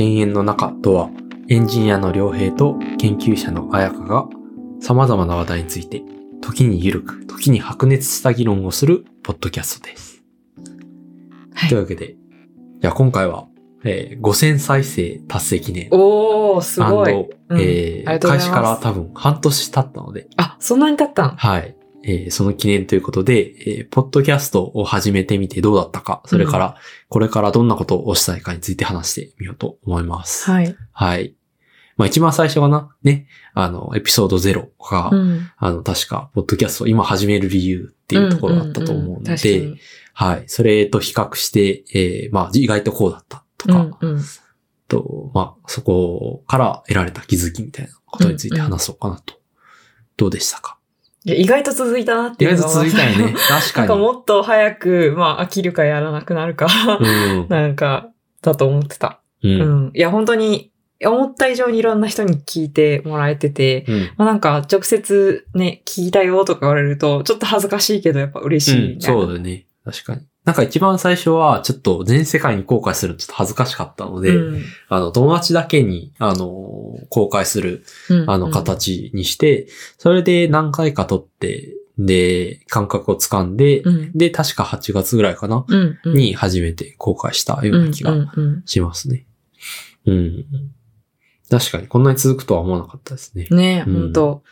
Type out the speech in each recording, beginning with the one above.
犬猿の中とは、エンジニアの良平と研究者の彩香が様々な話題について、時にゆるく、時に白熱した議論をするポッドキャストです。はいというわけで、じゃあ今回は、えー5000再生達成記念。おー、すごい。うんえー開始から多分半年経ったので、あ、そんなに経ったん？はい。えーその記念ということで、えーポッドキャストを始めてみてどうだったか、それから、これからどんなことをしたいかについて話してみようと思います。はい。はい。まあ一番最初かな、ね、あの、エピソード0が、うん。あの、確か、ポッドキャストを今始める理由っていうところだったと思うのんんん確かで、にはい。それと比較して、えーまあ意外とこうだったとか、うんうんと、まあそこから得られた気づきみたいなことについて話そうかなと。どうでしたか？意外と続いたなっていうのが意外と続いたよね。確なんかに。かもっと早く、まあ飽きるかやらなくなるか、うん。なんか、だと思ってた。う。うんん。いや、本当に、思った以上にいろんな人に聞いてもらえてて、うん。まあなんか直接ね、聞いたよとか言われると、ちょっと恥ずかしいけどやっぱ嬉しいうん。そうだよね。確かに。なんか一番最初は、ちょっと全世界に公開するのちょっと恥ずかしかったので、うんあの、友達だけに、あの、公開する、うんあの、形にして、それで何回か撮って、で、感覚をつかんで、うん。で、確か8月ぐらいかな、うん。うん、に初めて公開したような気がうんうんうんしますね。うん。確かに、こんなに続くとは思わなかったですね。ねえ、うん本当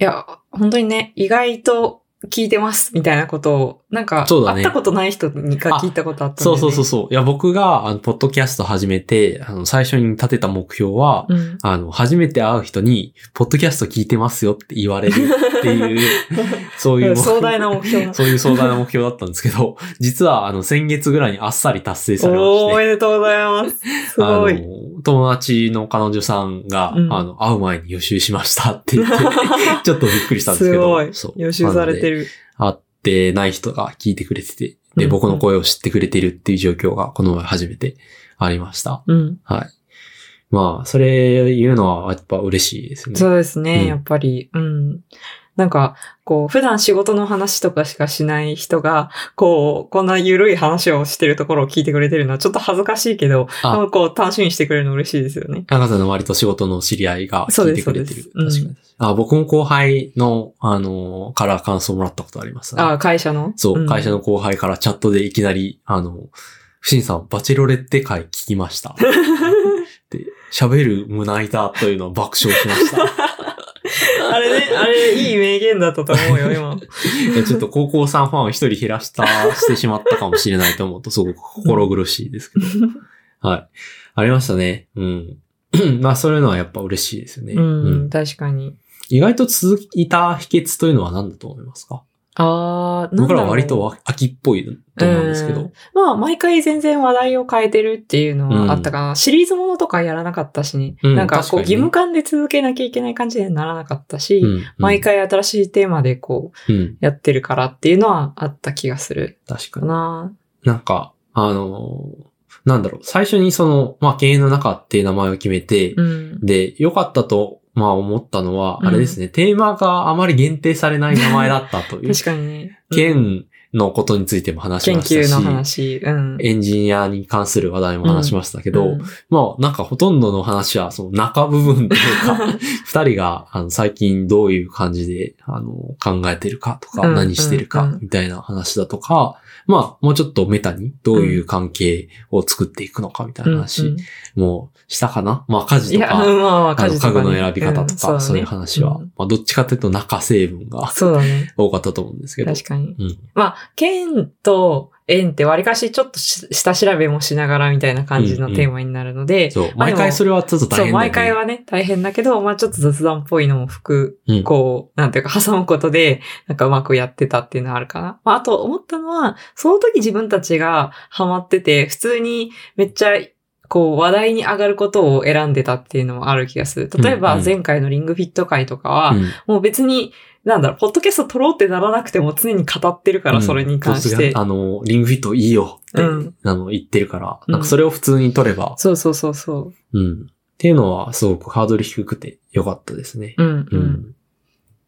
いや、本当にね、意外と聞いてますみたいなことを、なんか、そうだね会ったことない人にか聞いたことあったんで、そうね。そうそうそう。いや、僕が、あの、ポッドキャスト始めて、あの、最初に立てた目標は、うん。あの、初めて会う人に、ポッドキャスト聞いてますよって言われるっていう、そういう目壮大な目標。そういう壮大な目標だったんですけど、実は、あの、先月ぐらいにあっさり達成されまおー、おめでとうございます。すごい。、友達の彼女さんが、うんあの、会う前に予習しましたって言って、ちょっとびっくりしたんですけど、すごい。予習されてる。る。会ってない人が聞いてくれてて、で、うん僕の声を知ってくれてるっていう状況が、この前初めてありました。うん。はい。まあ、それ言うのはやっぱ嬉しいですね。そうですね、うんやっぱり。うん。なんか、こう、普段仕事の話とかしかしない人が、こう、こんな緩い話をしてるところを聞いてくれてるのはちょっと恥ずかしいけど、こう、楽しみにしてくれるの嬉しいですよね。赤さんの割と仕事の知り合いが聞いてくれてる。そうです確かに。あ僕も後輩の、あの、から感想もらったことあります、ね。あ、会社の？そう、ん会社の後輩からチャットでいきなり、あの、不審さん、バチェロレッテ会聞きました。で、喋る胸板というのを爆笑しました。あれね、あれ、いい名言だったと思うよ、今。いやちょっと高校さんファンを一人減らした、してしまったかもしれないと思うと、すごく心苦しいですけど。はい。ありましたね。うん。まあ、そういうのはやっぱ嬉しいですよね。うん、確かに。意外と続いた秘訣というのは何だと思いますか？あー、なんだ僕らは割と秋っぽいと思うんですけどうん。まあ、毎回全然話題を変えてるっていうのはあったかな。シリーズものとかやらなかったしね。うんなんかこう、義務感で続けなきゃいけない感じにはならなかったし、うん毎。回新しいテーマでこう、うん。やってるからっていうのはあった気がするか確かに。な。なんか、あのーなんだろう、最初にその、まあ、経営の中っていう名前を決めて、うん。で、良かったと、まあ思ったのは、うんあれですね、テーマがあまり限定されない名前だったという。確かにね。うん県のことについても話し研ましたし、究の話。うん。エンジニアに関する話題も話しましたけど、うんまあなんかほとんどの話はその中部分というか、二人があの最近どういう感じであの考えてるかとか、うん何してるかうんみたいな話だとか、まあもうちょっとメタにどういう関係を作っていくのかみたいな話うんうんもしたかな、まあ家事とか、うんまあ家事とかね家具の選び方とか、んそういう話は、うんまあどっちかというと中成分がそうだね。多かったと思うんですけど。確かに。うん。まあ、剣と縁って割かしちょっとし下調べもしながらみたいな感じのテーマになるので、そう。まあ毎回それはちょっと大そう、変だよね。毎回はね、大変だけど、まあちょっと雑談っぽいのも含うんこう、なんていうか挟むことで、なんかうまくやってたっていうのはあるかな。まああと思ったのは、その時自分たちがハマってて、普通にめっちゃ、こう話題に上がることを選んでたっていうのもある気がする。例えばうんうん前回のリングフィット会とかは、うんもう別に、なんだろう、ポッドキャスト撮ろうってならなくても常に語ってるから、それに関して。うんあの、リングフィットいいよって、うんあの、言ってるから、うんなんかそれを普通に取れば、そうそうそうそう。うん。っていうのはすごくハードル低くてよかったですね。うん、う。うんん。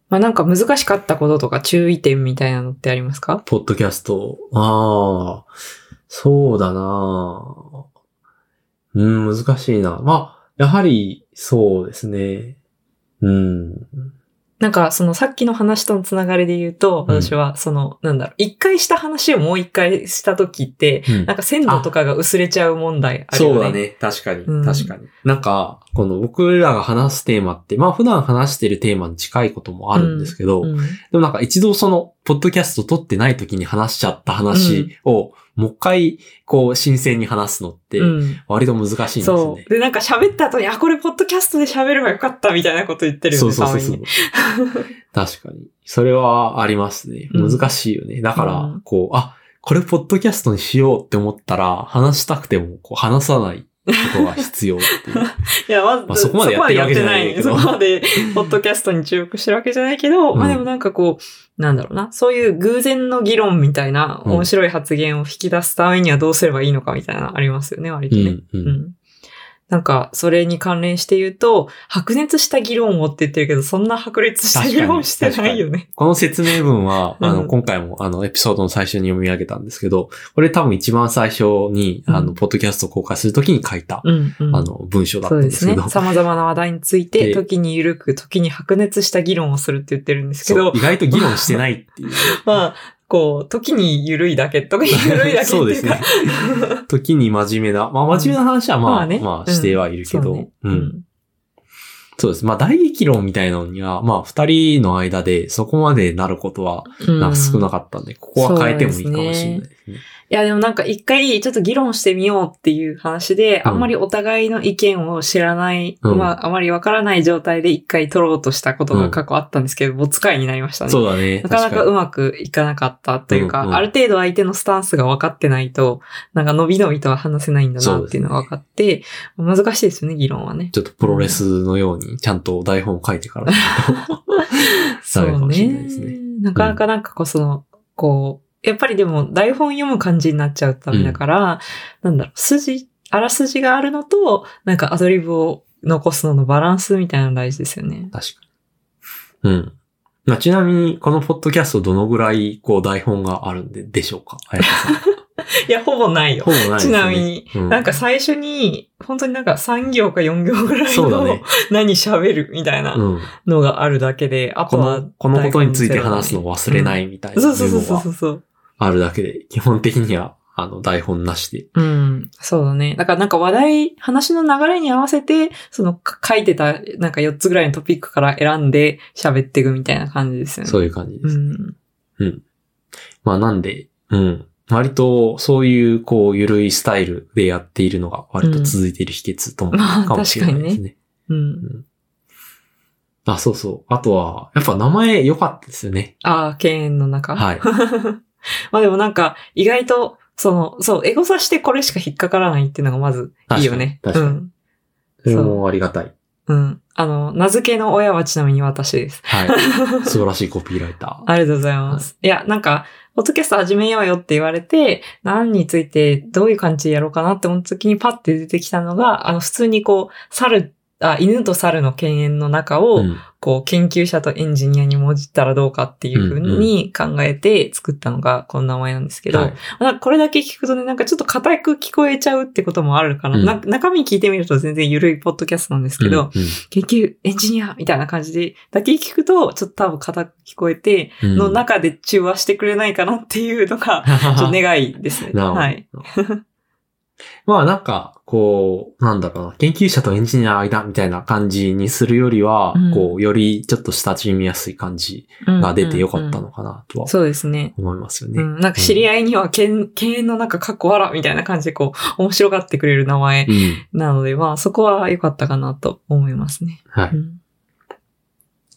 まあなんか難しかったこととか注意点みたいなのってありますか？ポッドキャスト、ああ、そうだなううん、難しいな。まあ、やはり、そうですね。うん。なんか、そのさっきの話とのつながりで言うと、うん私は、その、なんだろう、一回した話をもう一回した時って、うんなんか鮮度とかが薄れちゃう問題あるよね。そうだ。ね。確かに。うん確かに。なんか、この僕らが話すテーマって、まあ普段話してるテーマに近いこともあるんですけど、うんでもなんか一度その、ポッドキャスト撮ってない時に話しちゃった話を、もう一回、こう、新鮮に話すのって、うん割と難しいんですねそう。。で、なんか喋った後に、あ、これポッドキャストで喋ればよかったみたいなこと言ってるよね、そうそうそう。確かに。それはありますね。うん難しいよね。だから、うんこう、あ、これポッドキャストにしようって思ったら、話したくても、こう、話さないことが必要っていう。いや、まず、まあそこまでやってるわけじゃないけどそこまでやってないそこまで、ポッドキャストに注目してるわけじゃないけど、うんまあでもなんかこう、なんだろうな、そういう偶然の議論みたいなうん面白い発言を引き出すためにはどうすればいいのかみたいなのありますよね、割とね。うん、う。うんん。なんか、それに関連して言うと、白熱した議論をって言ってるけど、そんな白熱した議論してないよね。この説明文は、あの、うん今回も、あの、エピソードの最初に読み上げたんですけど、これ多分一番最初に、あの、うんポッドキャストを公開するときに書いた、うん、うん。あの、文章だっそうですねたんですけど。。様々な話題について、で時に緩く、時に白熱した議論をするって言ってるんですけどそう、意外と議論してないっていう。まあ、こう、時に緩いだけ、時に緩いだけ そうですね。時に真面目な。まあ、真面目な話はまあ、まあ、ねしてはいるけど、そうねうん。そうです。まあ、大激論みたいなのには、まあ、二人の間でそこまでなることは、うんなんか少なかったんで、ここは変えてもいいかもしれないですね。いや、でもなんか一回ちょっと議論してみようっていう話で、うんあんまりお互いの意見を知らない、うんまあ、あまりわからない状態で一回取ろうとしたことが過去あったんですけど、没回になりましたね。そうだね。なかなかうまくいかなかったというか、うんうんある程度相手のスタンスが分かってないと、なんか伸び伸びとは話せないんだなっていうのが分かって、難しいですよね、議論はね。ちょっとプロレスのように、ちゃんと台本を書いてから そうね。なかなかなんかこう、その、こう、やっぱりでも台本読む感じになっちゃうためだから、なんだろう、筋、あらすじがあるのと、なんかアドリブを残すののバランスみたいなの大事ですよね。確かに。うん。まあ、ちなみに、このポッドキャストどのぐらい、こう、台本があるんで、でしょうか？いや、ほぼないよほ。ぼないですちね。なみに、うんなんか最初に、本当になんか3行か4行ぐらいのね。何喋るみたいなうん。のがあるだけで、あことはの、このことについて話すのを忘れないみたいなそうそうそうそうメモがそう。あるだけで、基本的には、あの、台本なしで。うん。そうだね。だからなんか話題、話の流れに合わせて、そのか書いてたなんか4つぐらいのトピックから選んで喋っていくみたいな感じですよね。そういう感じです。うん。まあ、なんで、うん。割と、そういう、こう、ゆるいスタイルでやっているのが、割と続いている秘訣とも、まあかもしれないですね。うん。あ、そうそう。あとは、やっぱ名前良かったですよね。ああ、敬遠の中？はい。まあでもなんか、意外と、その、そう、エゴサしてこれしか引っかからないっていうのがまずいいよね。確かに確うん。それもありがたい。うん。あの、名付けの親はちなみに私です。はい。素晴らしいコピーライター。ありがとうございます。い、や、なんか、ポッドキャスト始めようよって言われて、何についてどういう感じでやろうかなって思った時にパッて出てきたのが、あの、普通にこう、猿、あ、犬と猿の犬猿の中を、うんこう、研究者とエンジニアにもじったらどうかっていうふうに考えて作ったのがこの名前なんですけど、はい。まあこれだけ聞くとね、なんかちょっと硬く聞こえちゃうってこともあるから、うん。な中身聞いてみると全然緩いポッドキャストなんですけど、うん研究エンジニアみたいな感じで、だけ聞くと、ちょっと多分硬く聞こえて、うん。の中で中和してくれないかなっていうのが、ちょっと願いですね。はい。まあなんか、こう、なんだろうな、研究者とエンジニアの間みたいな感じにするよりは、うんこう、よりちょっと親しみやすい感じが出てよかったのかなとはそうですね。思いますよね。うん、なんか知り合いには、犬、犬の中かっこわらみたいな感じでこう、面白がってくれる名前うん。なので、まあそこは良かったかなと思いますね。はい。うん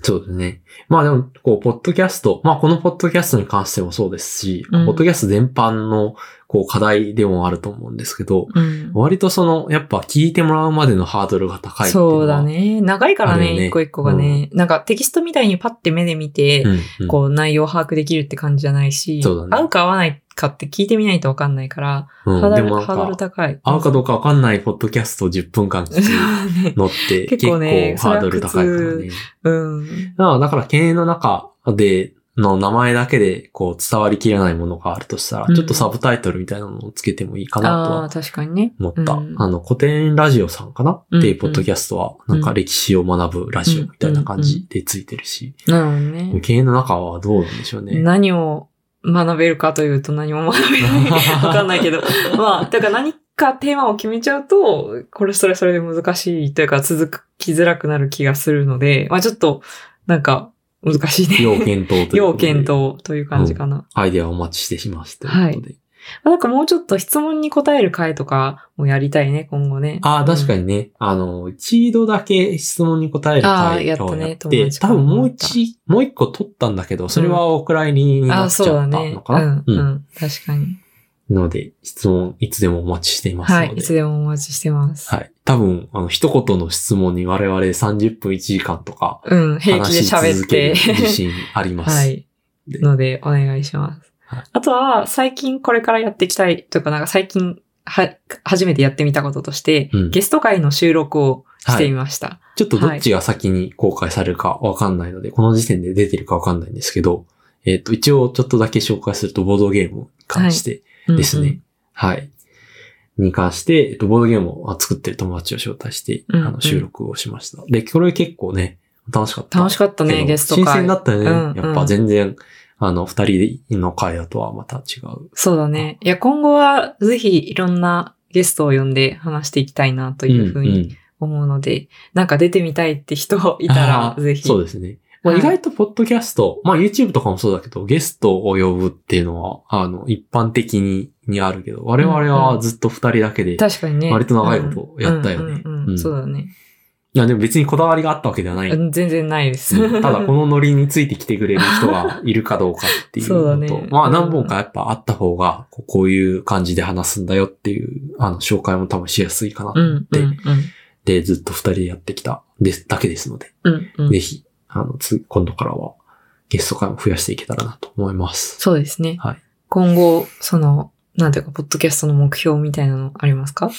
そうですね。まあでも、こう、ポッドキャスト、まあこのポッドキャストに関してもそうですし、うんポッドキャスト全般の、こう、課題でもあると思うんですけど、うん割とその、やっぱ聞いてもらうまでのハードルが高いそうだ。ね。長いからね、ね一個一個がね、なんかテキストみたいにパッて目で見て、うん、うん。こう内容を把握できるって感じじゃないし、ね合うか合わないかって聞いてみないとわかんないから、うんハードルハードルか、高い。合うかどうかわかんないポッドキャストを10分間聞くねのって結構結構ねハードル高いからね。うん。だからだから経営の中で、の名前だけでこう伝わりきらないものがあるとしたら、うんちょっとサブタイトルみたいなのをつけてもいいかなとああ、は確かにね。思った。うんあの、古典ラジオさんかな、うんっていうポッドキャストは、なんか歴史を学ぶラジオみたいな感じでついてるし、なるほどね。経営の中はどうなんでしょうね。何を学べるかというと何も学べない。わかんないけど。まあ、だから何かテーマを決めちゃうと、これそれそれで難しいというか続きづらくなる気がするので、まあちょっと、なんか、難しいね。要検討という。要検討という感じかな。アイデアをお待ちしてしますということで。まあなんかもうちょっと質問に答える回とかもやりたいね、今後ね。ああ、確かに。にね。あの、一度だけ質問に答える回をやって、友達から多分もう一、もう一個取ったんだけど、それはお蔵入りになっちゃったねの。かな？うん、うん、確かに。ので、質問いつでもお待ちしていますので。はい、いつでもお待ちしてます。はい。多分、あの、一言の質問に我々30分1時間とか、うん、平気で喋って。自信あります。はい。でので、お願いします。はいあとは、最近これからやっていきたいというか、なんか最近、は、初めてやってみたこととして、うんゲスト会の収録をしてみました。ちょっとどっちが先に公開されるかわかんないので、この時点で出てるかわかんないんですけど、えっ、と、一応ちょっとだけ紹介すると、ボードゲームに関してですね。うんうんはい。に関して、えっと、ボードゲームを作ってる友達を招待して、うんうんあの、収録をしました。で、これ結構ね、楽しかった。楽しかったね、ゲスト会。新鮮だったよね。うんうんやっぱ全然、あの、二人の会だとはまた違う。そうだね。いや、今後はぜひいろんなゲストを呼んで話していきたいなというふうにんん思うので、なんか出てみたいって人いたら、ぜひ。そうですね。まあ、はい。意外とポッドキャスト、まあ YouTube とかもそうだけど、ゲストを呼ぶっていうのは、あの、一般的ににあるけど、我々はずっと二人だけで、い確かにね。割と長いことやったよね。そうだね。や、でも別にこだわりがあったわけではない。うん全然ないです。うん。ただ、このノリについてきてくれる人が いるかどうかっていうそうだのと、ね。まあうん。何本かやっぱあった方が、こうこういう感じで話すんだよっていう、あの、紹介も多分しやすいかなって、うん、うん。で、ずっと二人でやってきた、です、だけですので、うん、うん。ぜひ、あの、つ、今度からはゲスト会も増やしていけたらなと思います。そうですね。はい。今後、その、なんていうか、ポッドキャストの目標みたいなのありますか？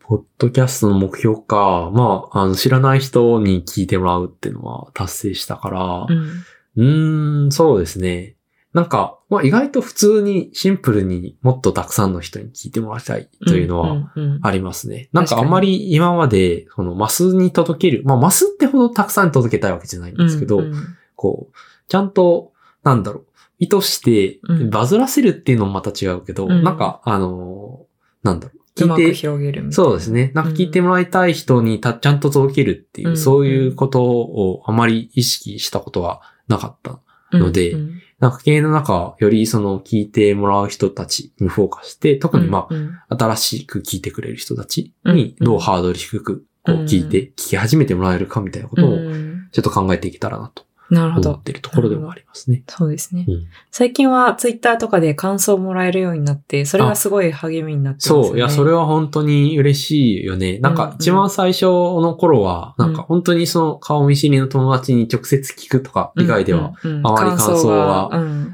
ポッドキャストの目標か、まあ、あの、知らない人に聞いてもらうっていうのは達成したから、うん。うーん、そうですね。なんか、まあ意外と普通にシンプルにもっとたくさんの人に聞いてもらいたいというのはんうんありますね。なんか確かに。あんまり今まで、そのマスに届ける、まあマスってほどたくさん届けたいわけじゃないんですけど、うんうんこう、ちゃんと、なんだろう、意図してうん。バズらせるっていうのもまた違うけど、うん。なんか、あのーなんだろう、聞いて、広げる。そうですね。なんか聞いてもらいたい人にたちゃんと届けるっていう、うん。そういうことをあまり意識したことはなかったのでうんうんなんか経営の中、よりその聞いてもらう人たちにフォーカスして、特にまあ、うん。うん新しく聞いてくれる人たちにうんどうハードル低くこううん聞いて、聞き始めてもらえるかみたいなことをうん。ちょっと考えていけたらなとなるほど思っ。てるところでもありますね。そうですね。うん最近はツイッターとかで感想をもらえるようになって、それがすごい励みになってますよね。そう。いや、それは本当に嬉しいよね。なんか一番最初の頃は、なんか本当にその顔見知りの友達に直接聞くとか以外では、あまり感想は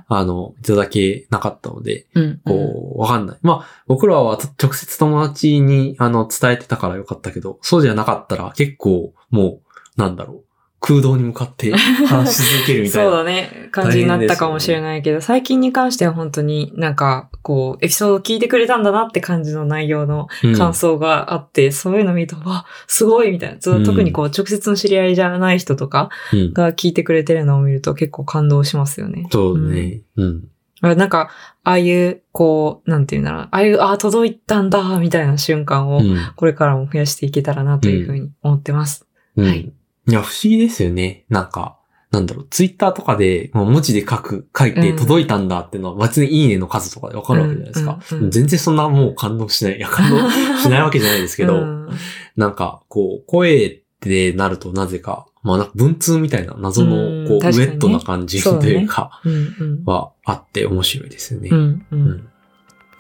あの、いただけなかったので、うんうんこう、わかんない。まあ、僕らは直接友達に、あの、伝えてたからよかったけど、そうじゃなかったら結構、もう、なんだろう、空洞に向かって 話し続けるみたいそうな。だね。感じになったかもしれないけど、最近に関しては本当になんか、こう、エピソード聞いてくれたんだなって感じの内容のうん感想があって、そういうの見ると、わ、すごいみたいな。特にこう、直接の知り合いじゃない人とかうんが聞いてくれてるのを見ると結構感動しますよね。そうね。うん。あなんか、ああいう、こう、なんていうんだろう。ああいう、ああ、届いたんだ、みたいな瞬間を、うん。これからも増やしていけたらなというふうに思ってます。うん。はいいや、不思議ですよね。なんか、なんだろう、ツイッターとかで、文字で書く、書いてうん届いたんだっていうのは、別にいいねの数とかでわかるわけじゃないですか。うんうんうん全然そんなもう感動しない。いや、感動しないわけじゃないですけど、うん なんか、こう、声ってなるとなぜか、まあなんか文通みたいな謎の、うんこう、ウェットな感じというか、うんうんはあって面白いですよね。うんううんん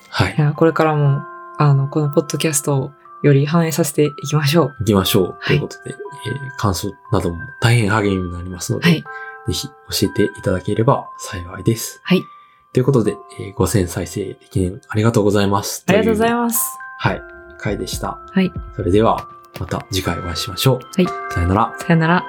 はいい。や、これからも、あの、このポッドキャストをより反映させていきましょう。行きましょう。いということで、えー感想なども大変励みになりますので、はい。ぜひ教えていただければ幸いです。はい。ということで、えー5000再生記念ありがとうございます。ありがとうございす。ます。はい。回でした。はい。それでは、また次回お会いしましょう。はい。さよなら。さよなら。